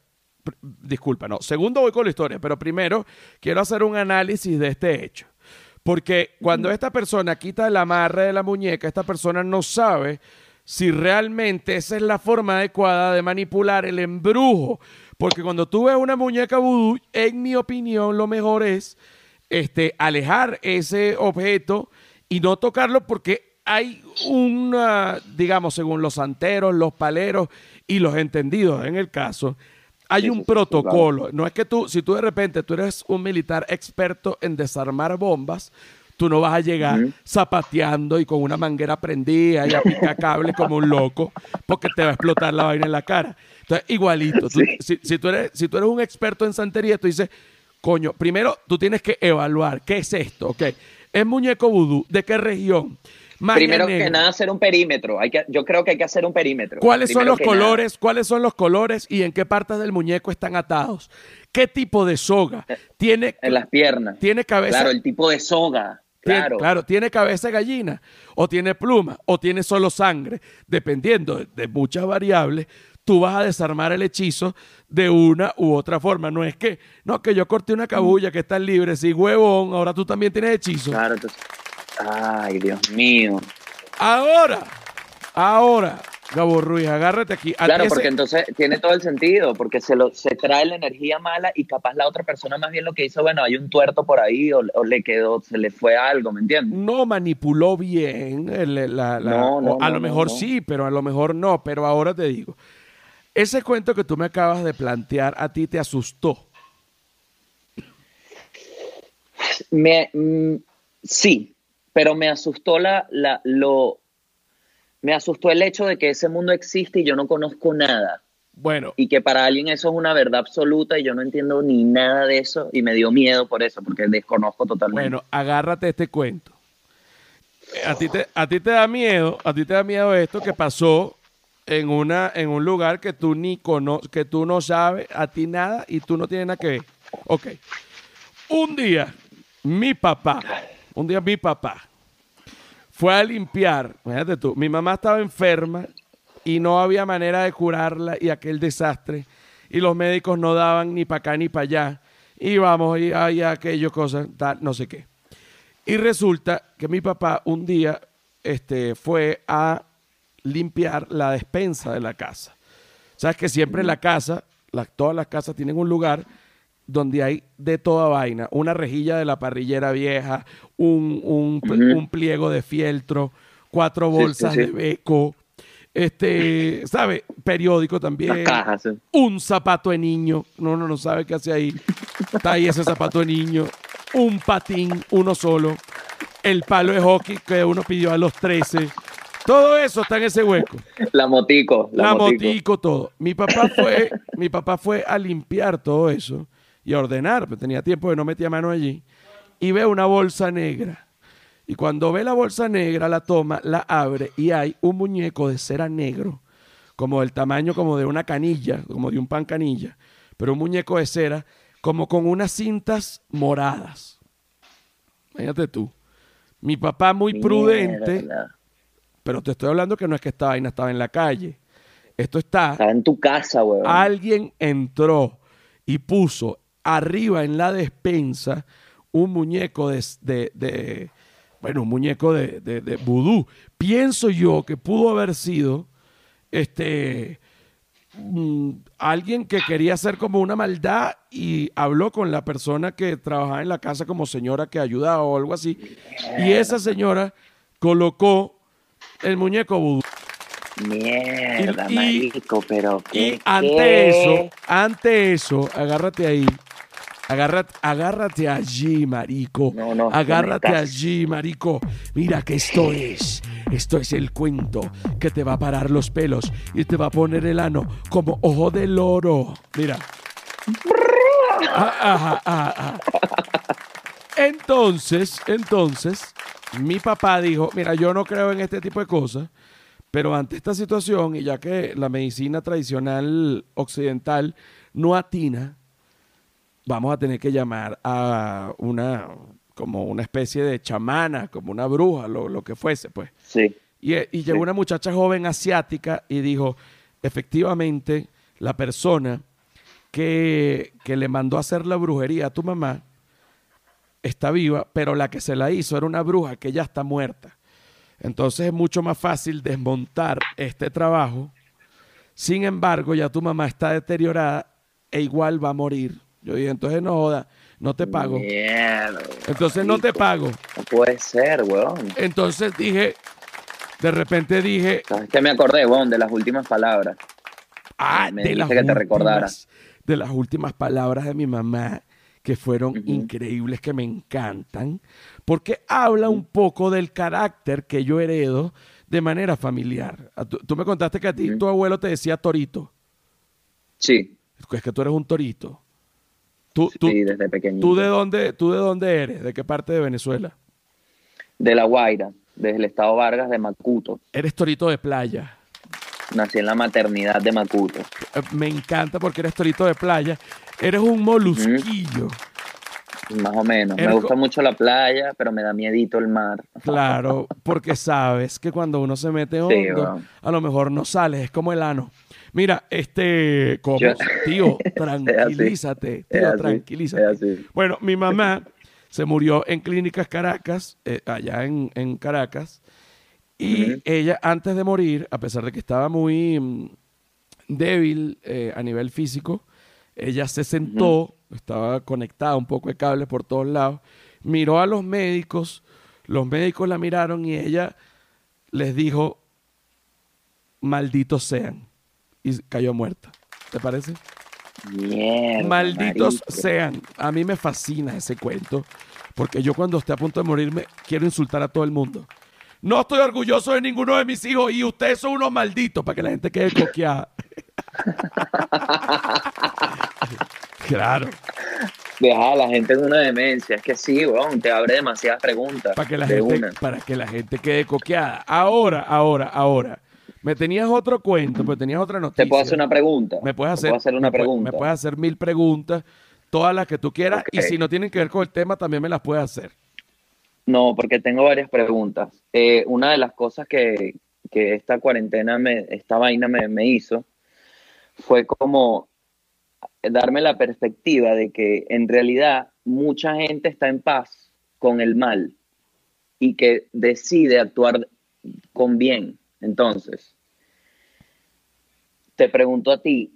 Disculpa, no. Segundo voy con la historia, pero primero quiero hacer un análisis de este hecho. Porque cuando esta persona quita el amarre de la muñeca, esta persona no sabe si realmente esa es la forma adecuada de manipular el embrujo. Porque cuando tú ves una muñeca vudú, en mi opinión, lo mejor es este, alejar ese objeto y no tocarlo porque hay una, digamos, según los santeros, los paleros y los entendidos en el caso, hay un protocolo. No es que tú, si tú de repente tú eres un militar experto en desarmar bombas, tú no vas a llegar zapateando y con una manguera prendida y a picar cable como un loco, porque te va a explotar la vaina en la cara. Entonces, igualito. si, tú eres, si tú eres un experto en santería, tú dices, coño, primero tú tienes que evaluar qué es esto, ¿ok? Es muñeco vudú, ¿de qué región? Primero que nada, hacer un perímetro. Hay que, yo creo que hay que hacer un perímetro. ¿Cuáles son los colores? ¿Cuáles son los colores y en qué partes del muñeco están atados? ¿Qué tipo de soga? Eh, tiene en las piernas. Tiene cabeza. Claro, el tipo de soga. Claro. claro, tiene cabeza de gallina, o tiene pluma, o tiene solo sangre. Dependiendo de muchas variables, tú vas a desarmar el hechizo de una u otra forma. No es que, no, que yo corté una cabulla que está libre, sí, huevón, ahora tú también tienes hechizo. Claro, entonces Ay, Dios mío. Ahora, ahora, Gabo Ruiz, agárrate aquí. Claro, porque entonces tiene todo el sentido, porque se, lo, se trae la energía mala y capaz la otra persona más bien lo que hizo, bueno, hay un tuerto por ahí o, le quedó, se le fue algo, ¿me entiendes? No manipuló bien, la, no, a lo mejor sí, pero a lo mejor no, pero ahora te digo, ese cuento que tú me acabas de plantear a ti te asustó. Me, mm, sí, pero me asustó la, lo, me asustó el hecho de que ese mundo existe y yo no conozco nada. Bueno, y que para alguien eso es una verdad absoluta y yo no entiendo ni nada de eso y me dio miedo por eso, porque desconozco totalmente. bueno, agárrate este cuento. A ti, te, a ti te da miedo, a ti te da miedo esto que pasó en una en un lugar que tú ni conoces, que tú no sabes a ti nada y tú no tienes nada que ver. Ok. Un día, mi papá, un día mi papá fue a limpiar, fíjate tú, mi mamá estaba enferma y no había manera de curarla y aquel desastre y los médicos no daban ni para acá ni para allá y vamos y hay aquello cosas no sé qué. Y resulta que mi papá un día este fue a limpiar la despensa de la casa. Sabes que siempre en la casa todas las casas tienen un lugar donde hay de toda vaina, una rejilla de la parrillera vieja, un, un, un pliego de fieltro, cuatro Sí, sí, bolsas sí. de beco, este, ¿sabe? Periódico también. ¿eh? Un zapato de niño. No, no, no sabe qué hace ahí. Está ahí ese zapato de niño. Un patín, uno solo. El palo de hockey que uno pidió a los 13. Todo eso está en ese hueco. La motico. La, La motico. motico, todo. Mi papá fue, mi papá fue a limpiar todo eso y a ordenar, pues tenía tiempo de no metía mano allí, y ve una bolsa negra. Y cuando ve la bolsa negra, la toma, la abre y hay un muñeco de cera negro, como del tamaño como de una canilla, como de un pan canilla, pero un muñeco de cera, como con unas cintas moradas. Imagínate tú. Mi papá muy prudente, Mierda. pero te estoy hablando que no es que esta vaina estaba en la calle. Esto está, Estaba en tu casa, weón. alguien entró y puso arriba en la despensa un muñeco de, de- de- bueno, un muñeco de, de, vudú. Pienso yo que pudo haber sido este mm, alguien que quería hacer como una maldad y habló con la persona que trabajaba en la casa como señora que ayudaba o algo así. Y esa señora colocó el muñeco vudú. Mierda, y- marico, pero qué. Y ante qué? eso, ante eso, agárrate ahí. Agárrate, agárrate allí, marico. No, no, agárrate no allí, marico. Mira que esto es. Esto es el cuento que te va a parar los pelos y te va a poner el ano como ojo de loro. Mira. Ah, ah, ah. Entonces, entonces, mi papá dijo, mira, yo no creo en este tipo de cosas, pero ante esta situación, y ya que la medicina tradicional occidental no atina, vamos a tener que llamar a una, como una especie de chamana, como una bruja, lo, lo que fuese, pues. Sí. Y, y llegó Sí. una muchacha joven asiática y dijo, efectivamente, la persona que, que le mandó a hacer la brujería a tu mamá está viva, pero la que se la hizo era una bruja que ya está muerta. Entonces es mucho más fácil desmontar este trabajo. Sin embargo, ya tu mamá está deteriorada e igual va a morir. Yo dije, entonces no joda, no te pago. Mierda. Entonces no te pago. No puede ser, weón. Entonces dije, de repente dije, ¿Sabes qué me acordé, weón? De las últimas palabras. Ah, Me de las, que te recordara. últimas, de las últimas palabras de mi mamá, que fueron increíbles, que me encantan, porque habla un poco del carácter que yo heredo de manera familiar. A Tú, tú me contaste que a ti tu abuelo te decía torito. Sí, Es que tú eres un torito. Tú, tú, sí, desde pequeñito. tú de dónde, ¿Tú de dónde eres? ¿De qué parte de Venezuela? De La Guaira, desde el estado Vargas de Macuto. Eres torito de playa. Nací en la maternidad de Macuto. Eh, Me encanta porque eres torito de playa. Eres un molusquillo. Más o menos. Eres Me gusta mucho la playa, pero me da miedito el mar. Claro, porque sabes que cuando uno se mete hondo, Sí, a lo mejor no sales, es como el ano. Mira, este, ¿cómo? Yo- Tío, tranquilízate, tío, tranquilízate. Bueno, mi mamá se murió en Clínicas Caracas, eh, allá en, en Caracas, y ella antes de morir, a pesar de que estaba muy mm, débil eh, a nivel físico, ella se sentó, estaba conectada un poco de cables por todos lados, miró a los médicos, los médicos la miraron y ella les dijo, malditos sean, y cayó muerta. ¿Te parece? Mierda. Malditos sean. A mí me fascina ese cuento, porque yo cuando esté a punto de morirme quiero insultar a todo el mundo. No estoy orgulloso de ninguno de mis hijos y ustedes son unos malditos para que la gente quede coqueada. claro. Deja a la gente en una demencia. Es que sí, weón, te abre demasiadas preguntas. Para que la, de gente, una. para que la gente quede coqueada. Ahora, ahora, ahora. Me tenías otro cuento, pero tenías otra noticia. Te puedo hacer una pregunta. Me puedes hacer, hacer una me pregunta. Me puedes hacer mil preguntas, todas las que tú quieras, y si no tienen que ver con el tema, también me las puedes hacer. No, porque tengo varias preguntas. Eh, una de las cosas que, que esta cuarentena, me, esta vaina me, me hizo, fue como darme la perspectiva de que en realidad mucha gente está en paz con el mal y que decide actuar con bien. Entonces, te pregunto a ti,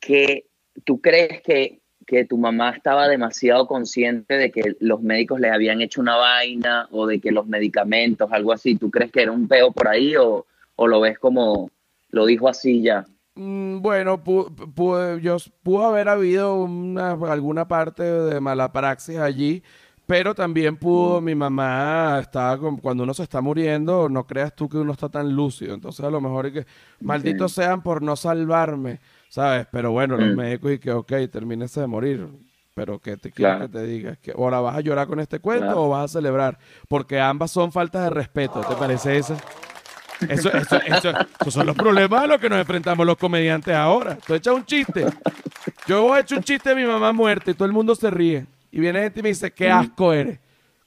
¿qué tú crees que, que tu mamá estaba demasiado consciente de que los médicos le habían hecho una vaina o de que los medicamentos, algo así, ¿tú crees que era un peo por ahí o, o lo ves como lo dijo así ya? Mm, Bueno, pu- pu- yo, pudo haber habido una, alguna parte de mala praxis allí, pero también pudo, mi mamá estaba con- cuando uno se está muriendo, no creas tú que uno está tan lúcido, entonces a lo mejor es que malditos sean por no salvarme, ¿sabes? Pero bueno, los Mm. médicos y que, ok, termínese de morir, pero que te quiero Claro. que te diga, que ahora vas a llorar con este cuento Claro. o vas a celebrar, porque ambas son faltas de respeto, ¿te parece eso? Eso, eso, eso, esos son los problemas a los que nos enfrentamos los comediantes ahora. Tú echas un chiste. Yo he hecho un chiste de mi mamá muerta y todo el mundo se ríe. Y viene gente y me dice, qué asco eres.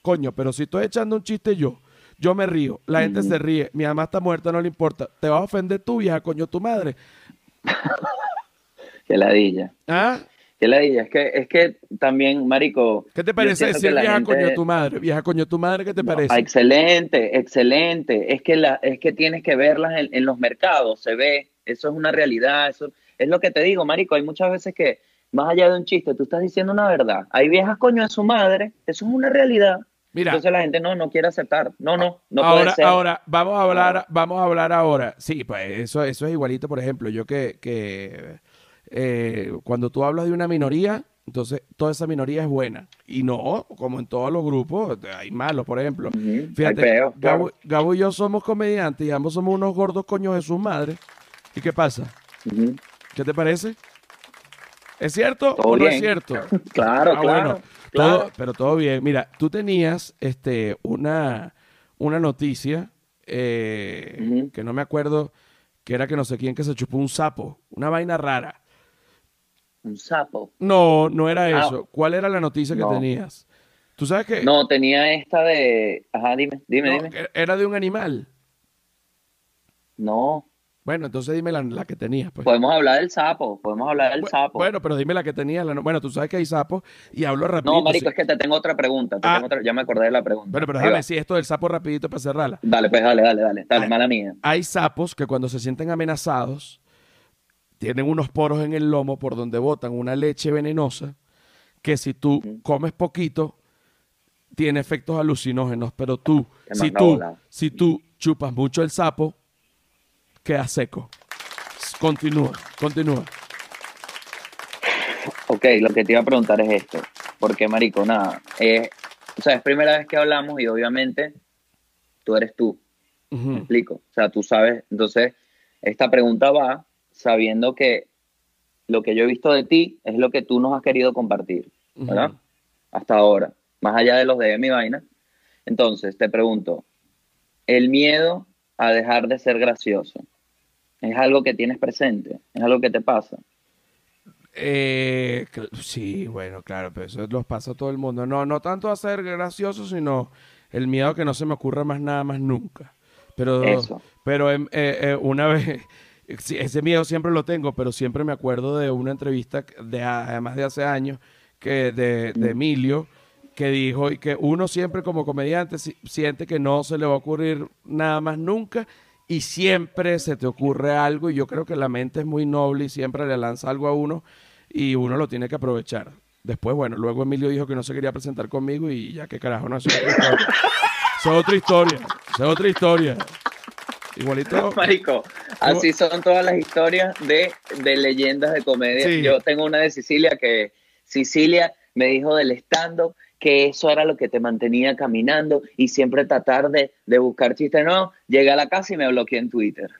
Coño, pero si estoy echando un chiste yo, yo me río, la gente se ríe, mi mamá está muerta, no le importa. Te vas a ofender tú, vieja, coño, tu madre. Que ladilla. ¿Ah? Que ladilla. Es que, es que también, marico... ¿Qué te parece decir vieja, gente- coño, tu madre? Vieja, coño, tu madre, ¿qué te parece? excelente, excelente. Es que, la, es que tienes que verlas en, en los mercados, se ve, eso es una realidad, eso es lo que te digo, Marico, hay muchas veces que, más allá de un chiste, tú estás diciendo una verdad. Hay viejas coño de su madre, eso es una realidad. Mira, Entonces la gente no, no quiere aceptar. No, no, no ahora, puede ser. ahora, vamos a hablar, vamos a hablar ahora. Sí, pues eso, eso es igualito, por ejemplo, yo que, que eh, cuando tú hablas de una minoría, entonces toda esa minoría es buena. Y no, como en todos los grupos, hay malos, por ejemplo. Ujú, hay Fíjate, peo, Gabo, claro. Gabo y yo somos comediantes y ambos somos unos gordos coños de sus madres. ¿Y qué pasa? Ujú. ¿Qué te parece? ¿Es cierto Todo o no es cierto? Claro, Ah, claro. bueno, claro. todo- pero todo bien. Mira, tú tenías este, una, una noticia eh, que no me acuerdo, que era que no sé quién que se chupó un sapo, una vaina rara. Un sapo. No, no era Ah. eso. ¿Cuál era la noticia que tenías? Tú sabes que No, tenía esta de... Ajá, dime, dime, no, dime. era de un animal. No, Bueno, entonces dime la, la que tenías. Pues. podemos hablar del sapo, podemos hablar del sapo. Bueno, pero dime la que tenías. la no- bueno, tú sabes que hay sapos y hablo rapidito. no, marico, sí. es que te tengo otra pregunta. te Ah. tengo otra- ya me acordé de la pregunta. Bueno, pero déjame decir esto del sapo rapidito para cerrarla. Dale, pues dale, dale, dale. Dale, mala mía. Hay sapos que cuando se sienten amenazados tienen unos poros en el lomo por donde botan una leche venenosa que si tú comes poquito tiene efectos alucinógenos, pero tú, si tú, si tú chupas mucho el sapo, queda seco. Continúa, continúa. Ok, lo que te iba a preguntar es esto. Porque, marico, nada. eh, o sea, es primera vez que hablamos y obviamente tú eres tú. ¿Me explico? O sea, tú sabes. Entonces, esta pregunta va sabiendo que lo que yo he visto de ti es lo que tú nos has querido compartir, ¿verdad? Hasta ahora. Más allá de los de mi vaina. Entonces, te pregunto, el miedo a dejar de ser gracioso, ¿es algo que tienes presente? ¿Es algo que te pasa? Eh, sí, bueno, claro, pero eso los pasa a todo el mundo. No, no tanto a ser gracioso, sino el miedo a que no se me ocurra más nada más nunca. Pero, Eso. pero em, eh, eh, una vez, ese miedo siempre lo tengo, pero siempre me acuerdo de una entrevista de además de hace años que de, de Emilio que dijo y que uno siempre como comediante si- siente que no se le va a ocurrir nada más nunca y siempre se te ocurre algo y yo creo que la mente es muy noble y siempre le lanza algo a uno y uno lo tiene que aprovechar. Después, bueno, luego Emilio dijo que no se quería presentar conmigo y ya que carajo, no, eso es otra historia. Eso es otra historia. Eso es otra historia. Igualito. Marico, así son todas las historias de, de leyendas de comedia. Sí. Yo tengo una de Sicilia que Sicilia me dijo del stand-up que eso era lo que te mantenía caminando y siempre tratar de, de buscar chistes. No, llegué a la casa y me bloqueé en Twitter.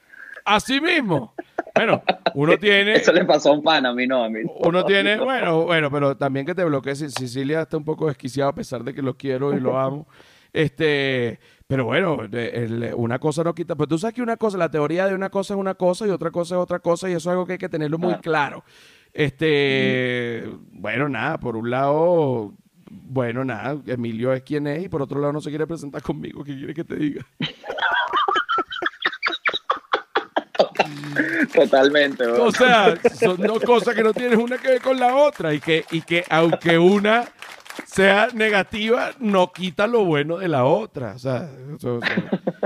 Así mismo. Bueno, uno tiene. Eso le pasó a un pan, a mí no, a mí. Uno tiene, bueno, bueno, pero también que te bloquees. Sicilia está un poco desquiciado a pesar de que lo quiero y lo amo. Este, pero bueno, una cosa no quita. Pero tú sabes que una cosa, la teoría de una cosa es una cosa y otra cosa es otra cosa, y eso es algo que hay que tenerlo muy claro. Este, bueno, nada, por un lado, bueno, nada, Emilio es quien es, y por otro lado no se quiere presentar conmigo. ¿Qué quiere que te diga? Totalmente. O sea, son dos cosas que no tienen una que ver con la otra y que, y que aunque una sea negativa, no quita lo bueno de la otra. O sea,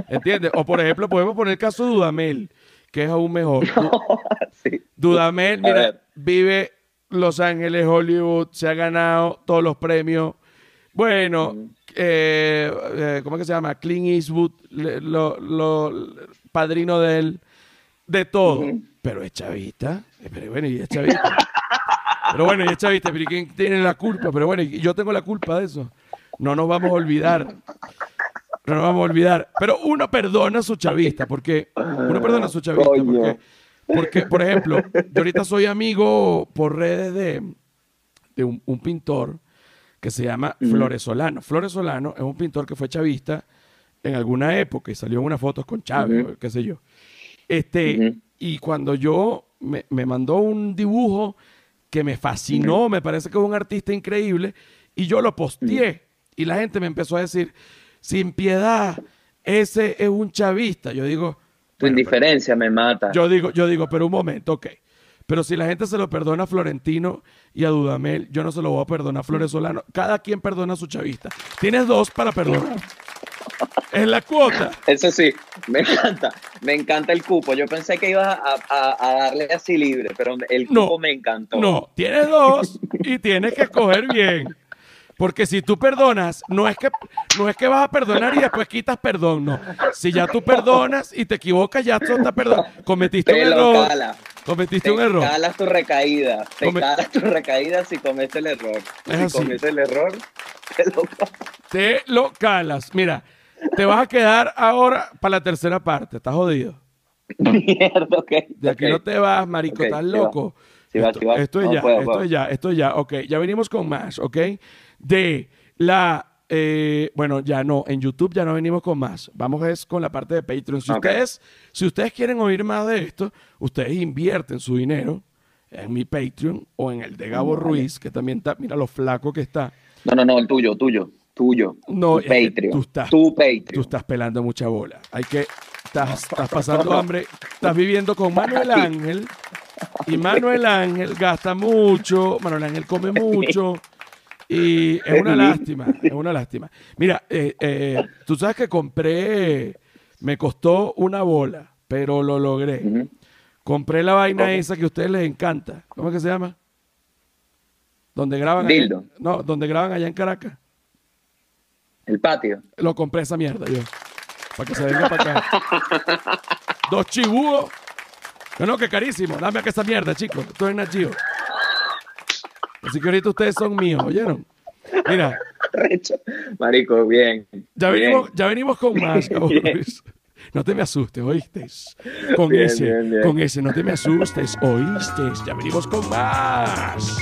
¿entiendes? O por ejemplo, podemos poner el caso de Dudamel, que es aún mejor. Dudamel, mira, vive Los Ángeles, Hollywood, se ha ganado todos los premios. Bueno, eh, eh, ¿cómo es que se llama? Clint Eastwood, lo, padrino de él, de todo. Pero es chavista. Eh, pero bueno, y es chavista. Pero bueno, y es chavista, pero ¿quién tiene la culpa? Pero bueno, yo tengo la culpa de eso. No nos vamos a olvidar. No nos vamos a olvidar. Pero uno perdona a su chavista, porque uno perdona a su chavista, porque, porque por ejemplo, yo ahorita soy amigo por redes de, de un, pintor que se llama Flores Solano. Flores Solano es un pintor que fue chavista en alguna época y salió en unas fotos con Chávez, qué sé yo. Este, Y cuando yo me, me mandó un dibujo que me fascinó, me parece que es un artista increíble, y yo lo posteé. Y la gente me empezó a decir, sin piedad, ese es un chavista. Yo digo... Tu indiferencia me mata. Yo digo, yo digo, pero un momento, ok. Pero si la gente se lo perdona a Florentino y a Dudamel, yo no se lo voy a perdonar a Flores Solano. Cada quien perdona a su chavista. Tienes dos para perdonar. Es la cuota. Eso sí, me encanta. Me encanta el cupo. Yo pensé que ibas a, darle así libre, pero el cupo me encantó. No, tienes dos y tienes que escoger bien. Porque si tú perdonas, no es que no es que vas a perdonar y después quitas perdón, no. Si ya tú perdonas y te equivocas, ya tú estás perdón. Cometiste un error. Cometiste un error. Te calas tu recaída. Te calas tu recaída si cometes el error. si cometes el error, te lo calas. Te lo calas. Mira, te vas a quedar ahora para la tercera parte. Estás jodido. Mierda, ok. De aquí no te vas, marico. estás loco. Esto, es ya, esto es ya, esto es ya. Ok, ya venimos con más, ¿ok? De la... Eh, bueno, ya no, en YouTube ya no venimos con más. Vamos es con la parte de Patreon. Si, ustedes, si ustedes quieren oír más de esto, ustedes invierten su dinero en mi Patreon o en el de Gabo Ruiz, que también está, mira lo flaco que está. No, no, no, el tuyo, tuyo tuyo. No, tu Patreon. Tú estás, tu Patreon. Tú estás pelando mucha bola. Hay que. Estás, estás pasando hambre. Estás viviendo con Manuel Ángel. Y Manuel Ángel gasta mucho. Manuel Ángel come mucho. Y es una lástima. Es una lástima. Mira, eh, eh, tú sabes que compré. Me costó una bola, pero lo logré. Compré la vaina esa que a ustedes les encanta. ¿Cómo es que se llama? Donde graban. Allá, no, donde graban allá en Caracas. El patio. Lo compré esa mierda yo. Para que se venga para acá. Dos chibúos. No, no, que carísimo. Dame acá esa mierda, chicos. Esto es Nachio. Así que ahorita ustedes son míos, ¿oyeron? Mira. Marico, bien. Ya, Venimos, ya venimos con más, No te me asustes, ¿oíste? Con ese, con ese, no te me asustes, ¿oíste? Ya venimos con más.